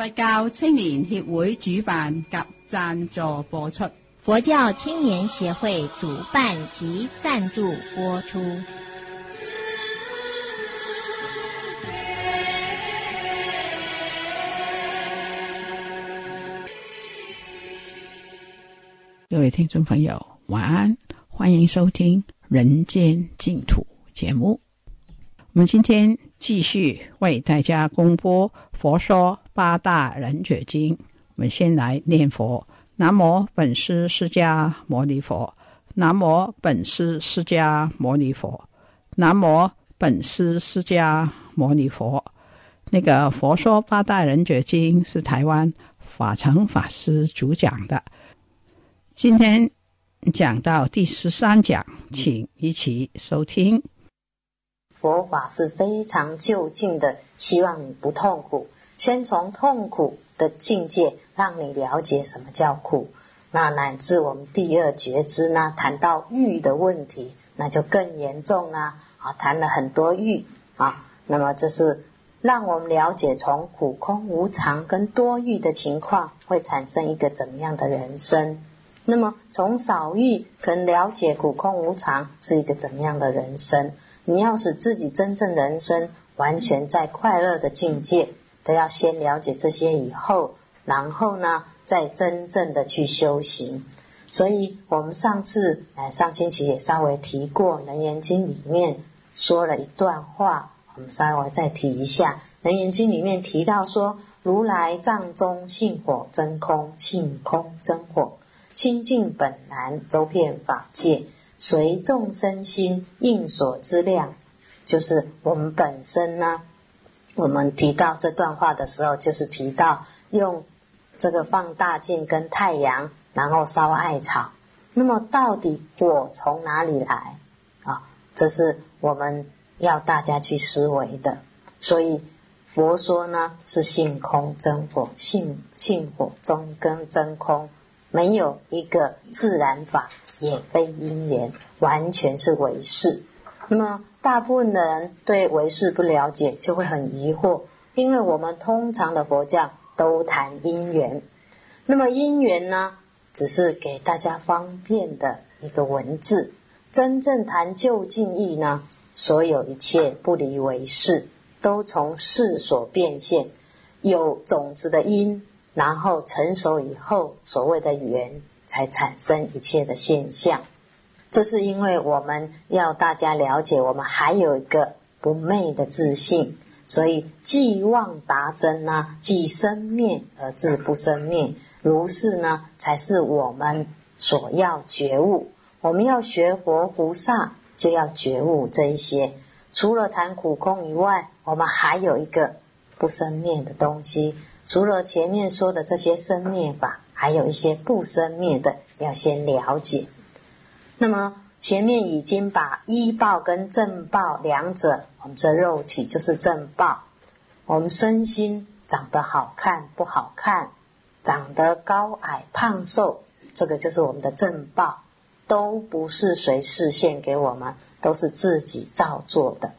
佛教青年協會主辦及贊助播出。佛教青年協會主辦及贊助播出。各位听众朋友，晚安，欢迎收听《人间净土》节目。我们今天继续为大家公播《佛说八大人觉经》。我们先来念佛：南无本师释迦牟尼佛，南无本师释迦牟尼佛，南无本师释迦牟尼佛。那个《佛说八大人觉经》是台湾法成法师主讲的。今天讲到第十三讲，请一起收听。佛法是非常就近的，希望你不痛苦。先从痛苦的境界，让你了解什么叫苦。那乃至我们第二觉知呢，谈到欲的问题，那就更严重啦。啊，谈了很多欲啊，那么这是让我们了解从苦空无常跟多欲的情况，会产生一个怎么样的人生。那么从少欲可了解苦空无常是一个怎么样的人生？你要使自己真正人生完全在快乐的境界，都要先了解这些以后，然后呢，再真正的去修行。所以我们上次哎上星期也稍微提过《楞严经》里面说了一段话，我们稍微再提一下，《楞严经》里面提到说：如来藏中性火真空，性空真火。清净本来，周遍法界，随众生心应所之量，就是我们本身呢。我们提到这段话的时候，就是提到用这个放大镜跟太阳，然后烧艾草。那么，到底火从哪里来啊？这是我们要大家去思维的。所以佛说呢，是性空真火，性性火中跟真空。没有一个自然法，也非因缘，完全是唯识。那么，大部分的人对唯识不了解，就会很疑惑，因为我们通常的佛教都谈因缘。那么，因缘呢，只是给大家方便的一个文字。真正谈究竟义呢，所有一切不离唯识，都从事所变现，有种子的因。然后成熟以后，所谓的缘才产生一切的现象。这是因为我们要大家了解，我们还有一个不昧的自信，所以既妄达真呢，既生灭而自不生灭，如是呢，才是我们所要觉悟。我们要学佛菩萨，就要觉悟这一些。除了谈苦空以外，我们还有一个不生灭的东西。除了前面说的这些生灭法，还有一些不生灭的，要先了解。那么前面已经把医报跟正报两者，我们这肉体就是正报。我们身心长得好看不好看，长得高矮胖瘦，这个就是我们的正报，都不是谁示现给我们，都是自己造作的。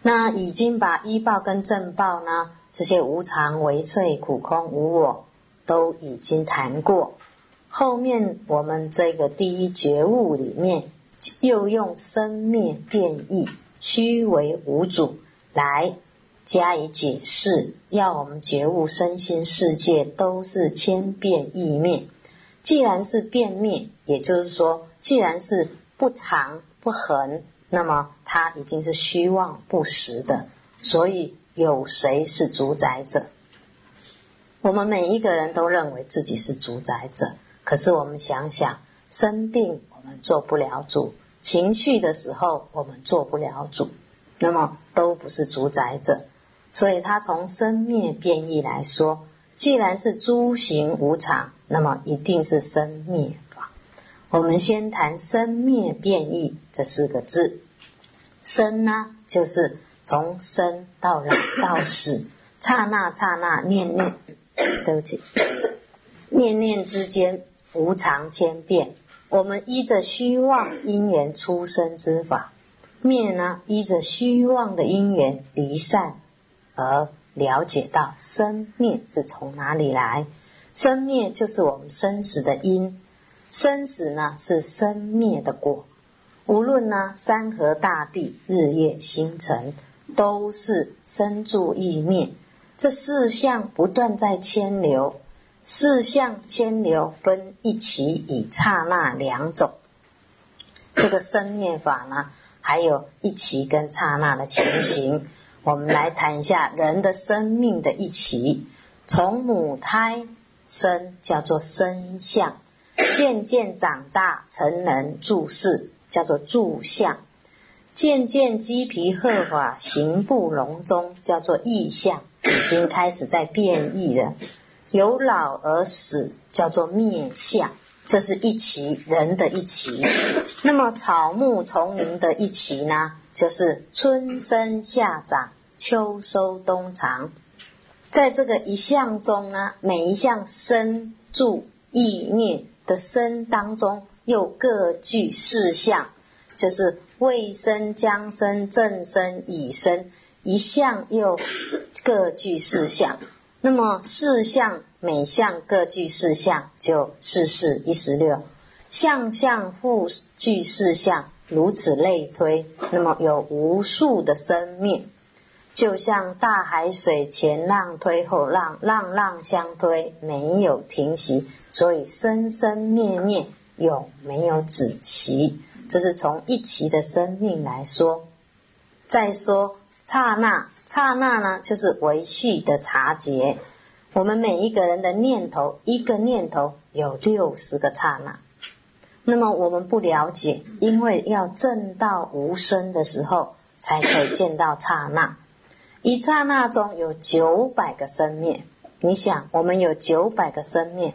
那已经把医报跟正报呢？这些无常、唯脆、苦空、无我，都已经谈过。后面我们这个第一觉悟里面，又用生灭变异、虚为无主来加以解释，要我们觉悟身心世界都是千变异灭。既然是变灭，也就是说，既然是不长不恒，那么它已经是虚妄不实的，所以。有谁是主宰者？我们每一个人都认为自己是主宰者，可是我们想想，生病我们做不了主，情绪的时候我们做不了主，那么都不是主宰者。所以它从生灭变异来说，既然是诸行无常，那么一定是生灭法。我们先谈生灭变异这四个字。生呢，就是从生到老到死，刹那刹那念念，对不起，念念之间无常千变。我们依着虚妄因缘出生之法，灭呢依着虚妄的因缘离散。而了解到生灭是从哪里来，生灭就是我们生死的因，生死呢是生灭的果。无论呢山河大地、日夜星辰，都是生住意灭。这四相不断在牵流，四相牵流分一起以刹那两种。这个生灭法呢，还有一起跟刹那的情形。我们来谈一下人的生命的一起，从母胎生叫做生相，渐渐长大成人住世叫做住相，渐渐鸡皮鹤发行不隆中叫做异相，已经开始在变异了。由老而死叫做灭相，这是一期人的一期。那么草木丛林的一期呢？就是春生夏长，秋收冬藏，在这个一项中呢，每一项生住意念的生当中，又各具四项，就是未生、将生、正生、已生，一项又各具四项。那么四项每项各具四项，就四四一十六，项项复具四项。如此类推，那么有无数的生命，就像大海水前浪推后浪，浪浪相推，没有停息，所以生生灭灭有没有止息？这是从一期的生命来说。再说刹那，刹那呢，就是维续的察觉。我们每一个人的念头，一个念头有六十个刹那。那么我们不了解，因为要证到无声的时候，才可以见到刹那。一刹那中有九百个生灭，你想，我们有九百个生灭，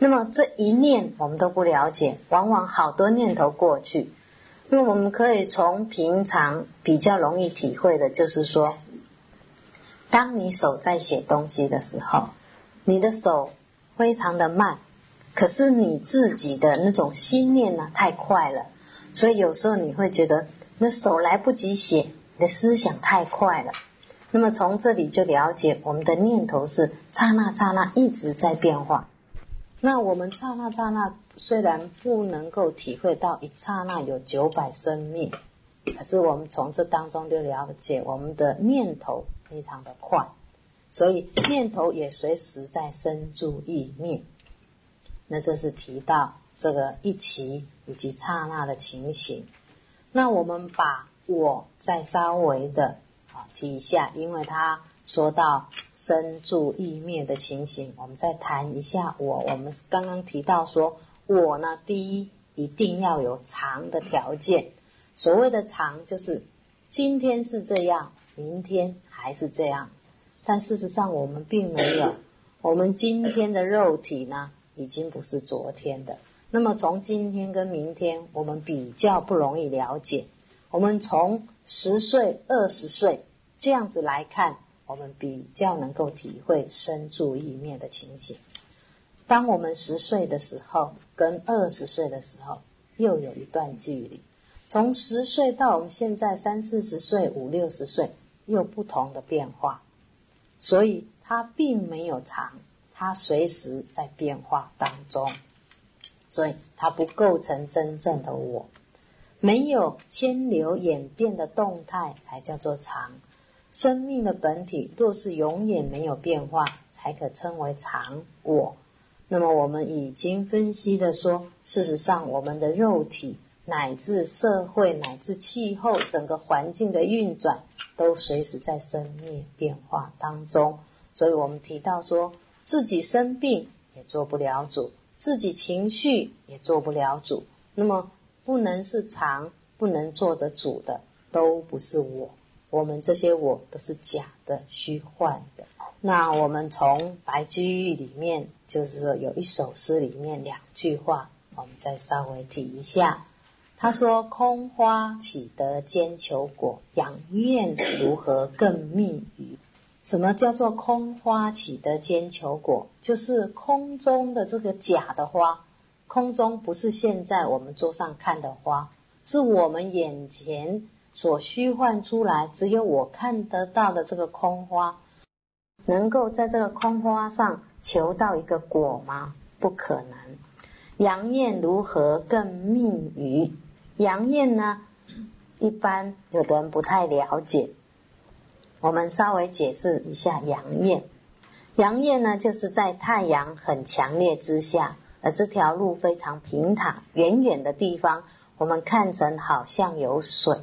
那么这一念我们都不了解，往往好多念头过去。那么我们可以从平常比较容易体会的，就是说，当你手在写东西的时候，你的手非常的慢。可是你自己的那种心念呢，太快了，所以有时候你会觉得那手来不及写，你的思想太快了。那么从这里就了解，我们的念头是刹那刹那一直在变化。那我们刹那刹那虽然不能够体会到一刹那有九百生命，可是我们从这当中就了解，我们的念头非常的快，所以念头也随时在生住意灭。那这是提到这个一起以及刹那的情形。那我们把我再稍微的啊提一下，因为他说到生住意灭的情形，我们再谈一下我。我们刚刚提到说，我呢，第一一定要有常的条件。所谓的常，就是今天是这样，明天还是这样。但事实上，我们并没有。我们今天的肉体呢？已经不是昨天的。那么从今天跟明天，我们比较不容易了解。我们从十岁、二十岁这样子来看，我们比较能够体会生住意灭的情形。当我们十岁的时候，跟二十岁的时候又有一段距离。从十岁到我们现在三四十岁、五六十岁，又不同的变化。所以它并没有长。它随时在变化当中，所以它不构成真正的我。没有牵流演变的动态，才叫做常。生命的本体若是永远没有变化，才可称为常我。那么我们已经分析的说，事实上我们的肉体乃至社会乃至气候整个环境的运转，都随时在生灭变化当中。所以我们提到说。自己生病也做不了主，自己情绪也做不了主。那么，不能是常，不能做得主的，都不是我。我们这些我都是假的、虚幻的。那我们从白居易里面，就是说有一首诗里面两句话，我们再稍微提一下。他说：“空花岂得兼求果？养燕如何更觅鱼？”什么叫做空花岂得兼求果？就是空中的这个假的花，空中不是现在我们桌上看的花，是我们眼前所虚幻出来，只有我看得到的这个空花，能够在这个空花上求到一个果吗？不可能。杨燕如何更觅鱼？杨燕呢？一般有的人不太了解。我们稍微解释一下阳焰。阳焰呢，就是在太阳很强烈之下，而这条路非常平坦，远远的地方我们看成好像有水。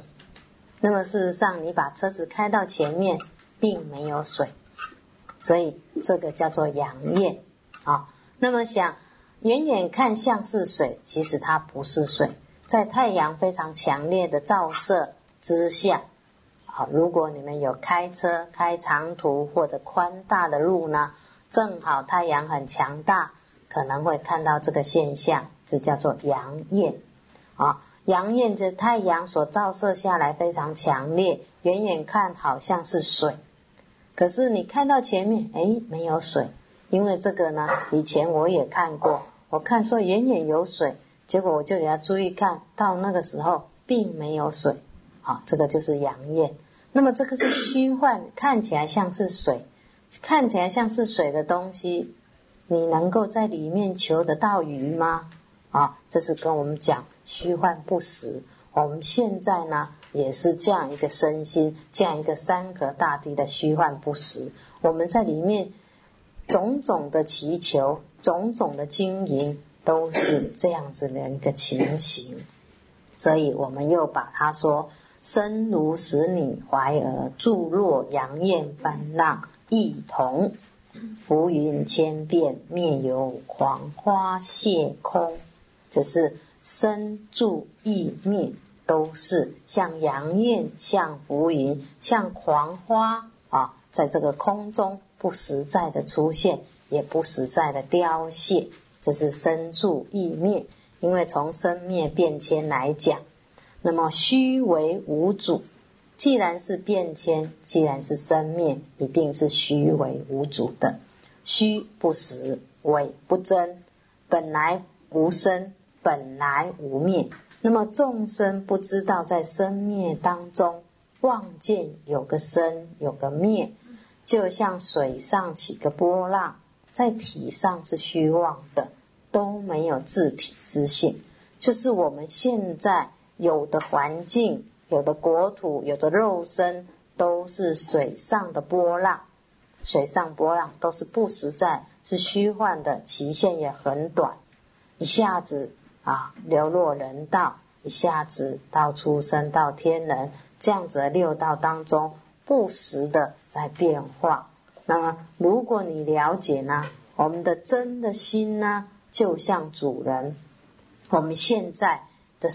那么事实上，你把车子开到前面，并没有水，所以这个叫做阳焰啊。那么想远远看像是水，其实它不是水，在太阳非常强烈的照射之下。好，如果你们有开车开长途或者宽大的路呢，正好太阳很强大，可能会看到这个现象，这叫做阳焰。啊，阳焰的太阳所照射下来非常强烈，远远看好像是水，可是你看到前面，哎，没有水，因为这个呢，以前我也看过，我看说远远有水，结果我就给他注意看到那个时候并没有水。啊，这个就是阳焰。那么这个是虚幻，看起来像是水，看起来像是水的东西，你能够在里面求得到鱼吗？啊，这是跟我们讲虚幻不实。我们现在呢，也是这样一个身心，这样一个山河大地的虚幻不实。我们在里面种种的祈求，种种的经营，都是这样子的一个情形。所以我们又把它说。身如使女怀儿，注若杨燕翻浪，一同浮云千变，灭有黄花谢空。就是身住意灭，都是像杨燕，像浮云，像狂花啊，在这个空中不实在的出现，也不实在的凋谢。这是身住意灭，因为从生灭变迁来讲。那么虚为无主，既然是变迁，既然是生灭，一定是虚为无主的。虚不实，伪不真，本来无生，本来无灭。那么众生不知道在生灭当中，望见有个生，有个灭，就像水上起个波浪，在体上是虚妄的，都没有自体之性。就是我们现在。有的环境，有的国土，有的肉身，都是水上的波浪。水上波浪都是不实在，是虚幻的，期限也很短，一下子啊流落人道，一下子到出生到天人，这样子的六道当中不时的在变化。那么，如果你了解呢，我们的真的心呢，就像主人，我们现在的。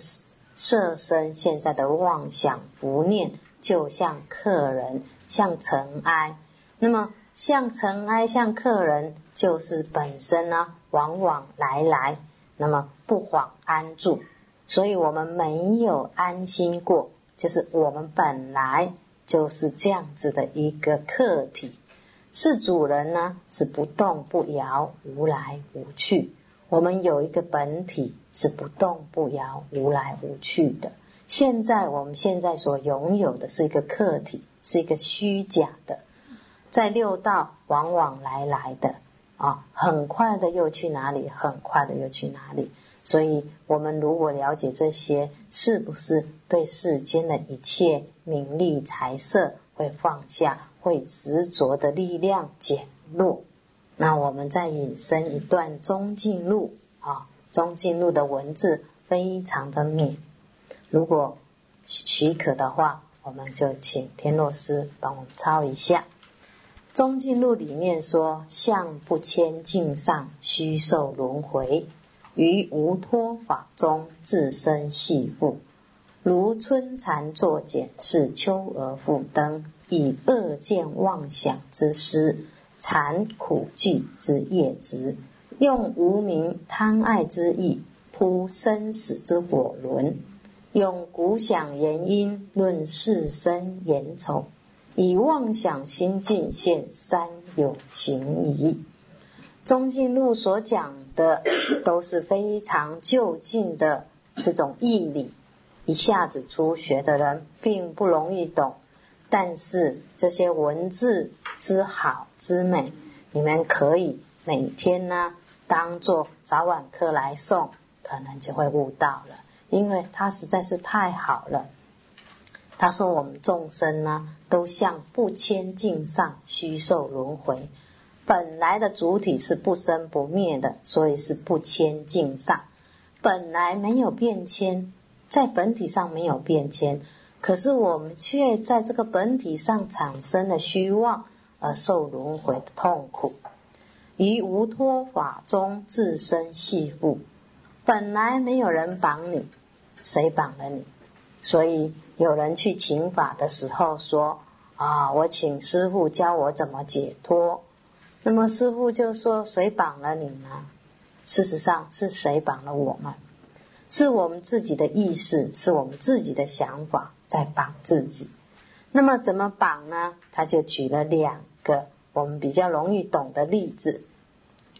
色身现在的妄想不念，就像客人，像尘埃。那么像尘埃，像客人，就是本身呢，往往来来，那么不恍安住。所以我们没有安心过，就是我们本来就是这样子的一个客体。是主人呢，是不动不摇，无来无去。我们有一个本体是不动不摇、无来无去的。现在我们现在所拥有的是一个客体，是一个虚假的，在六道往往来来的啊，很快的又去哪里？很快的又去哪里？所以，我们如果了解这些，是不是对世间的一切名利财色会放下，会执着的力量减弱？那我们再引申一段中进录啊，中进录的文字非常的美。如果许可的话，我们就请天洛师帮我们抄一下。中进录里面说：“相不迁境上，虚受轮回；于无脱法中，自身系缚。如春蚕作茧，是秋而复登。以恶见妄想之师，残苦惧之业执，用无名贪爱之意铺生死之火轮，用古想言因论世生言丑，以妄想心境现三有行疑。中进路所讲的都是非常就近的这种义理，一下子初学的人并不容易懂。但是这些文字之好之美，你们可以每天呢当做早晚课来诵，可能就会悟到了。因为它实在是太好了。他说：“我们众生呢，都向不迁境上虚受轮回，本来的主体是不生不灭的，所以是不迁境上，本来没有变迁，在本体上没有变迁。”可是我们却在这个本体上产生了虚妄，而受轮回的痛苦。于无托法中自身系缚，本来没有人绑你，谁绑了你？所以有人去请法的时候说：“啊，我请师傅教我怎么解脱。”那么师傅就说：“谁绑了你呢？”事实上是谁绑了我们？是我们自己的意识，是我们自己的想法。在绑自己，那么怎么绑呢？他就举了两个我们比较容易懂的例子，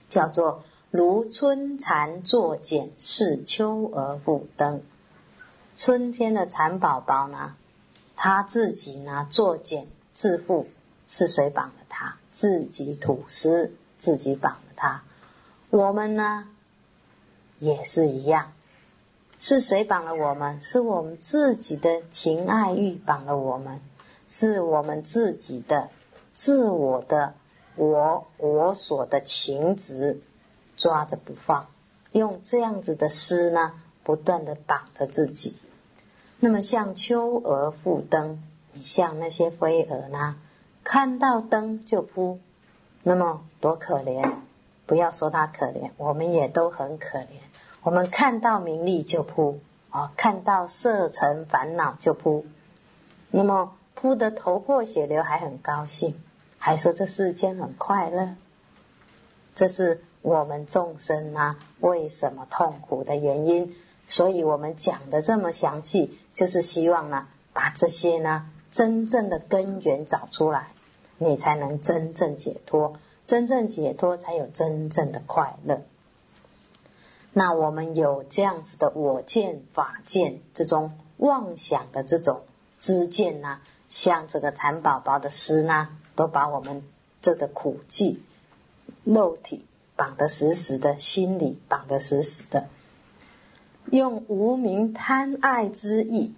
叫做如春蚕作茧，是秋而复登。春天的蚕宝宝呢，他自己呢作茧自缚，是谁绑了他？自己吐丝，自己绑了他。我们呢，也是一样。是谁绑了我们？是我们自己的情爱欲绑了我们，是我们自己的自我的我我所的情执抓着不放，用这样子的诗呢，不断的绑着自己。那么像秋蛾复灯，你像那些飞蛾呢，看到灯就扑，那么多可怜！不要说他可怜，我们也都很可怜。我们看到名利就扑啊，看到色尘烦恼就扑，那么扑得头破血流还很高兴，还说这世间很快乐。这是我们众生啊为什么痛苦的原因。所以我们讲的这么详细，就是希望呢把这些呢真正的根源找出来，你才能真正解脱，真正解脱才有真正的快乐。那我们有这样子的我见、法见这种妄想的这种知见呢，像这个蚕宝宝的诗呢，都把我们这个苦寂肉体绑得死死的，心里绑得死死的。用无名贪爱之意，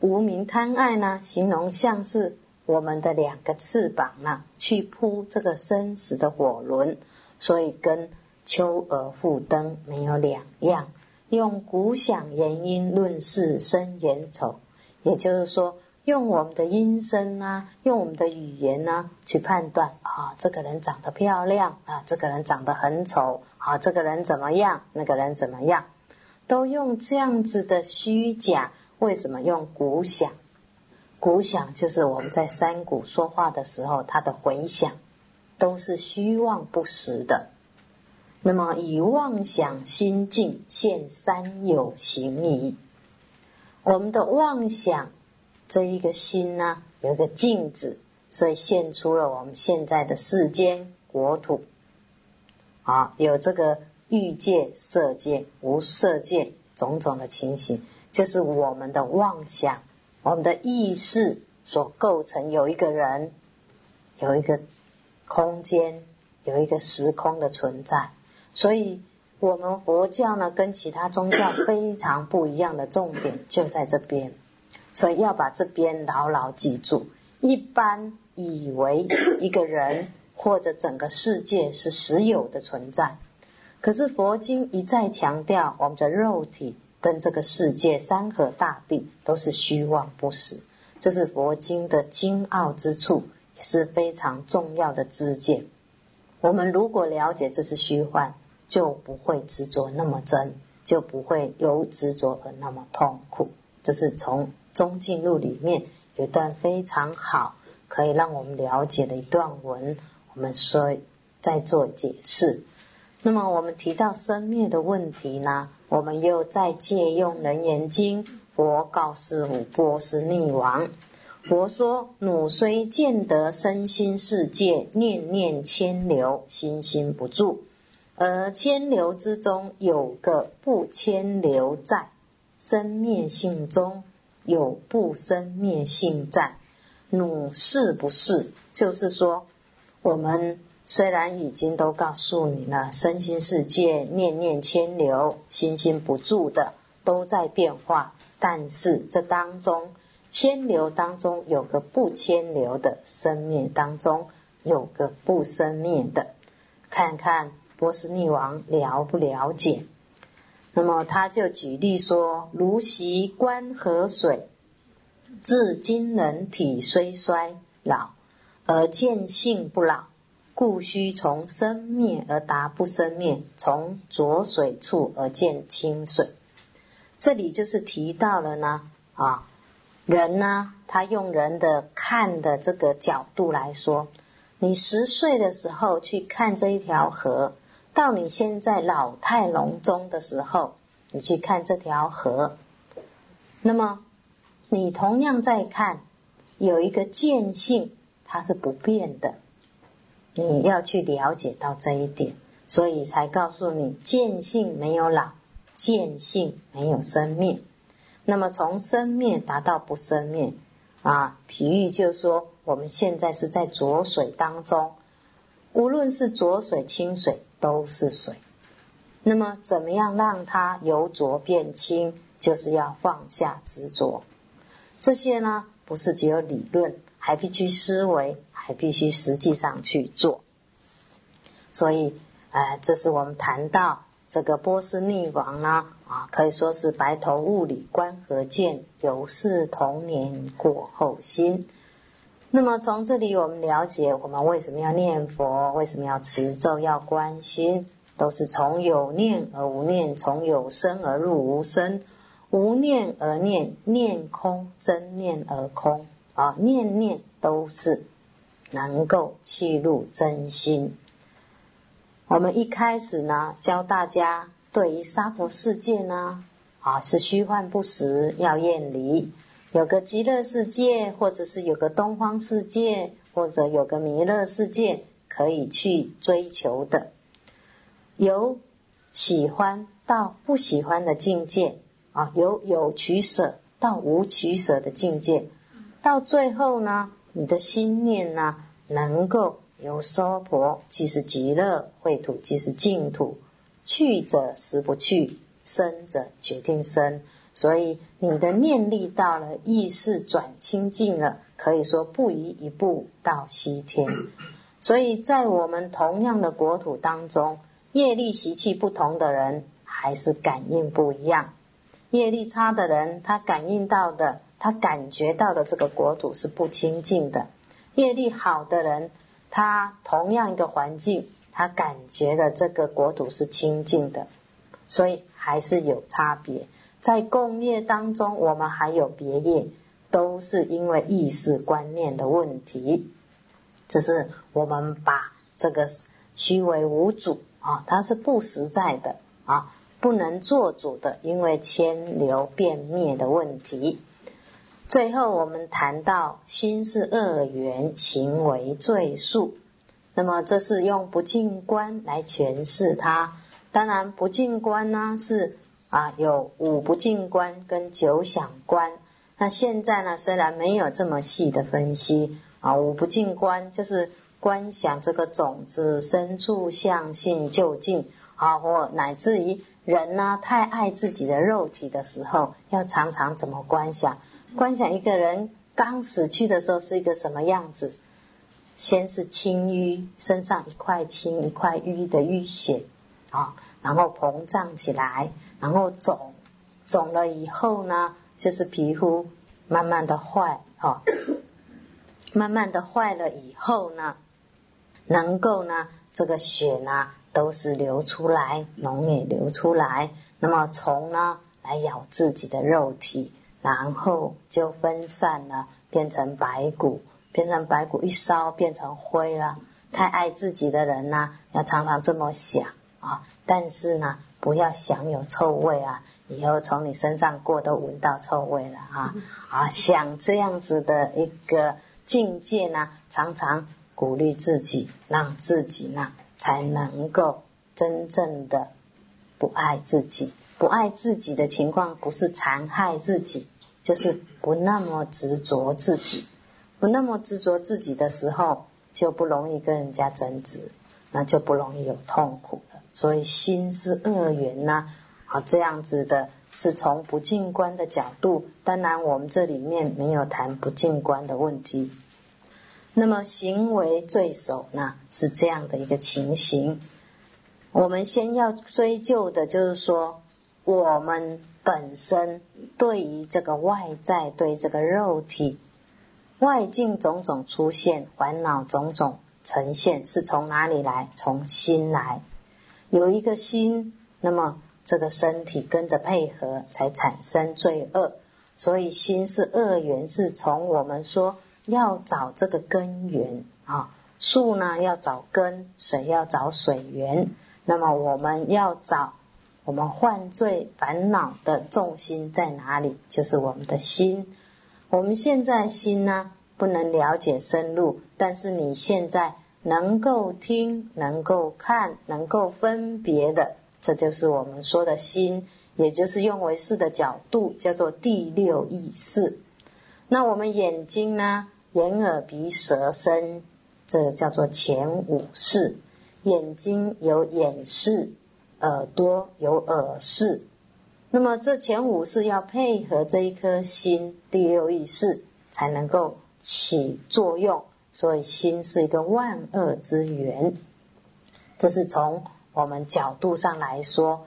无名贪爱呢，形容像是我们的两个翅膀呢，去扑这个生死的火轮，所以跟。秋而复登，没有两样。用古响言音论世生言丑，也就是说，用我们的音声啊，用我们的语言呢，去判断啊，这个人长得漂亮啊，这个人长得很丑啊，这个人怎么样，那个人怎么样，都用这样子的虚假。为什么用古响？古响就是我们在山谷说话的时候，它的回响都是虚妄不实的。那么以妄想心境现三有形义，我们的妄想这一个心呢，有一个镜子，所以现出了我们现在的世间国土。啊，有这个欲界、色界、无色界种种的情形，就是我们的妄想，我们的意识所构成。有一个人，有一个空间，有一个时空的存在。所以，我们佛教呢，跟其他宗教非常不一样的重点就在这边，所以要把这边牢牢记住。一般以为一个人或者整个世界是实有的存在，可是佛经一再强调，我们的肉体跟这个世界、山河大地都是虚妄不实，这是佛经的精奥之处，也是非常重要的知见。我们如果了解这是虚幻。就不会执着那么真，就不会由执着而那么痛苦。这是从《中进录》里面有一段非常好，可以让我们了解的一段文，我们说再做解释。那么我们提到生灭的问题呢，我们又再借用《楞严经》，佛告示五波斯匿王。佛说：“汝虽见得身心世界，念念牵流，心心不住。而牵流之中有个不牵流在，生灭性中有不生灭性在。汝是不是？就是说，我们虽然已经都告诉你了，身心世界念念牵流，心心不住的都在变化，但是这当中。”牵流当中有个不牵流的，生灭当中有个不生灭的，看看波斯匿王了不了解？那么他就举例说：如习观河水，至今人体虽衰老，而见性不老，故须从生灭而达不生灭，从浊水处而见清水。这里就是提到了呢，啊。人呢，他用人的看的这个角度来说，你十岁的时候去看这一条河，到你现在老态龙钟的时候，你去看这条河，那么你同样在看，有一个见性，它是不变的，你要去了解到这一点，所以才告诉你，见性没有老，见性没有生命。那么从生灭达到不生灭，啊，比喻就是说，我们现在是在浊水当中，无论是浊水、清水都是水。那么怎么样让它由浊变清？就是要放下执着。这些呢，不是只有理论，还必须思维，还必须实际上去做。所以，哎，这是我们谈到。这个波斯匿王呢，啊，可以说是白头雾里观河见，犹是童年过后心。那么从这里我们了解，我们为什么要念佛，为什么要持咒，要观心，都是从有念而无念，从有生而入无生，无念而念，念空真念而空啊，念念都是能够契入真心。我们一开始呢，教大家对于娑婆世界呢，啊是虚幻不实，要远离。有个极乐世界，或者是有个东方世界，或者有个弥勒世界，可以去追求的。由喜欢到不喜欢的境界，啊，由有取舍到无取舍的境界，到最后呢，你的心念呢，能够。由娑婆即是极乐秽土，即是净土。去者实不去，生者决定生。所以你的念力到了，意识转清净了，可以说不移一步到西天。所以在我们同样的国土当中，业力习气不同的人，还是感应不一样。业力差的人，他感应到的，他感觉到的这个国土是不清净的；业力好的人。他同样一个环境，他感觉的这个国土是清净的，所以还是有差别。在共业当中，我们还有别业，都是因为意识观念的问题。只是我们把这个虚为无主啊，它是不实在的啊，不能做主的，因为牵流变灭的问题。最后，我们谈到心是恶缘，行为罪数。那么，这是用不净观来诠释它。当然，不净观呢是啊，有五不净观跟九想观。那现在呢，虽然没有这么细的分析啊，五不净观就是观想这个种子深处相性究竟啊，或乃至于人呢太爱自己的肉体的时候，要常常怎么观想？观想一个人刚死去的时候是一个什么样子？先是青淤，身上一块青一块淤的淤血啊，然后膨胀起来，然后肿，肿了以后呢，就是皮肤慢慢的坏哈，慢慢的坏了以后呢，能够呢，这个血呢都是流出来，脓也流出来，那么虫呢来咬自己的肉体。然后就分散了，变成白骨，变成白骨一烧变成灰了。太爱自己的人呢，要常常这么想啊，但是呢，不要想有臭味啊，以后从你身上过都闻到臭味了啊啊！想这样子的一个境界呢，常常鼓励自己，让自己呢才能够真正的不爱自己。不爱自己的情况，不是残害自己，就是不那么执着自己，不那么执着自己的时候。就不容易跟人家争执，那就不容易有痛苦了。所以心是恶缘呐，啊，这样子的是从不净观的角度。当然，我们这里面没有谈不净观的问题。那么行为罪首呢，是这样的一个情形。我们先要追究的就是说，我们本身对于这个外在，对这个肉体。外境种种出现，烦恼种种呈现，是从哪里来？从心来。有一个心，那么这个身体跟着配合，才产生罪恶。所以心是恶缘，是从我们说要找这个根源啊。树呢要找根，水要找水源。那么我们要找我们犯罪烦恼的重心在哪里？就是我们的心。我们现在心呢不能了解深入，但是你现在能够听、能够看、能够分别的，这就是我们说的心，也就是用为视的角度，叫做第六意识。那我们眼睛呢，眼、耳、鼻、舌、身，这叫做前五识。眼睛有眼视，耳朵有耳视。那么这前五是要配合这一颗心第六意识才能够起作用，所以心是一个万恶之源。这是从我们角度上来说，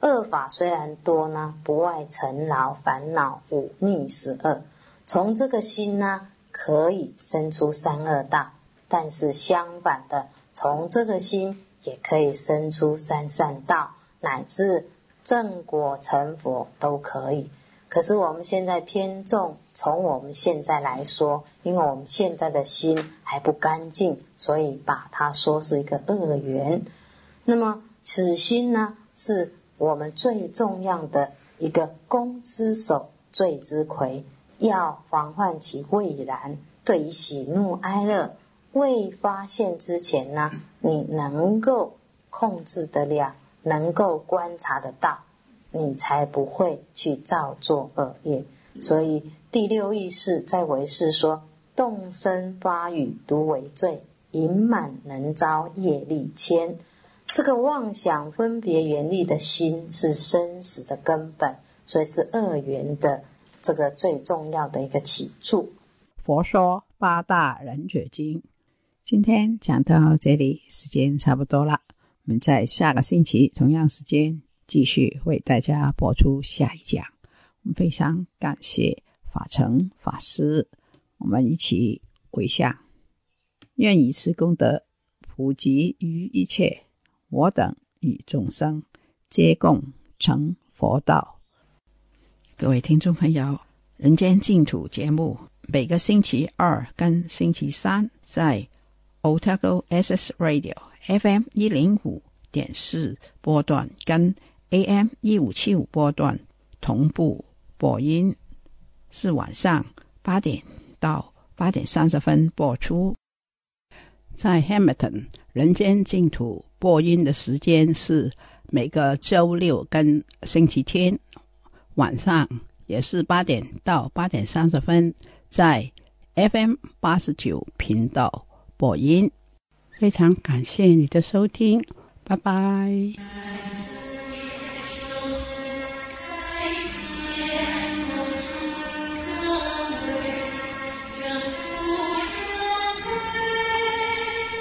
恶法虽然多呢，不外尘劳、烦恼、五逆十恶。从这个心呢，可以生出三恶道，但是相反的，从这个心也可以生出三善道，乃至。正果成佛都可以，可是我们现在偏重从我们现在来说，因为我们现在的心还不干净，所以把它说是一个恶缘。那么此心呢，是我们最重要的一个攻之手、罪之魁，要防范其未然。对于喜怒哀乐未发现之前呢，你能够控制得了。能够观察得到，你才不会去造作恶业。所以第六意识在为是说：动身发语独为罪，隐满能招业力牵。这个妄想分别原力的心是生死的根本，所以是恶缘的这个最重要的一个起处。佛说八大人觉经，今天讲到这里，时间差不多了。我们在下个星期同样时间继续为大家播出下一讲。我们非常感谢法成法师，我们一起回向，愿以此功德普及于一切，我等与众生皆共成佛道。各位听众朋友，《人间净土》节目每个星期二跟星期三在 Otago SS Radio。FM 一零五点四波段跟 AM 一五七五波段同步播音，是晚上八点到八点三十分播出。在 Hamilton 人间净土播音的时间是每个周六跟星期天晚上，也是八点到八点三十分，在 FM 八十九频道播音。非常感谢你的收听，拜拜。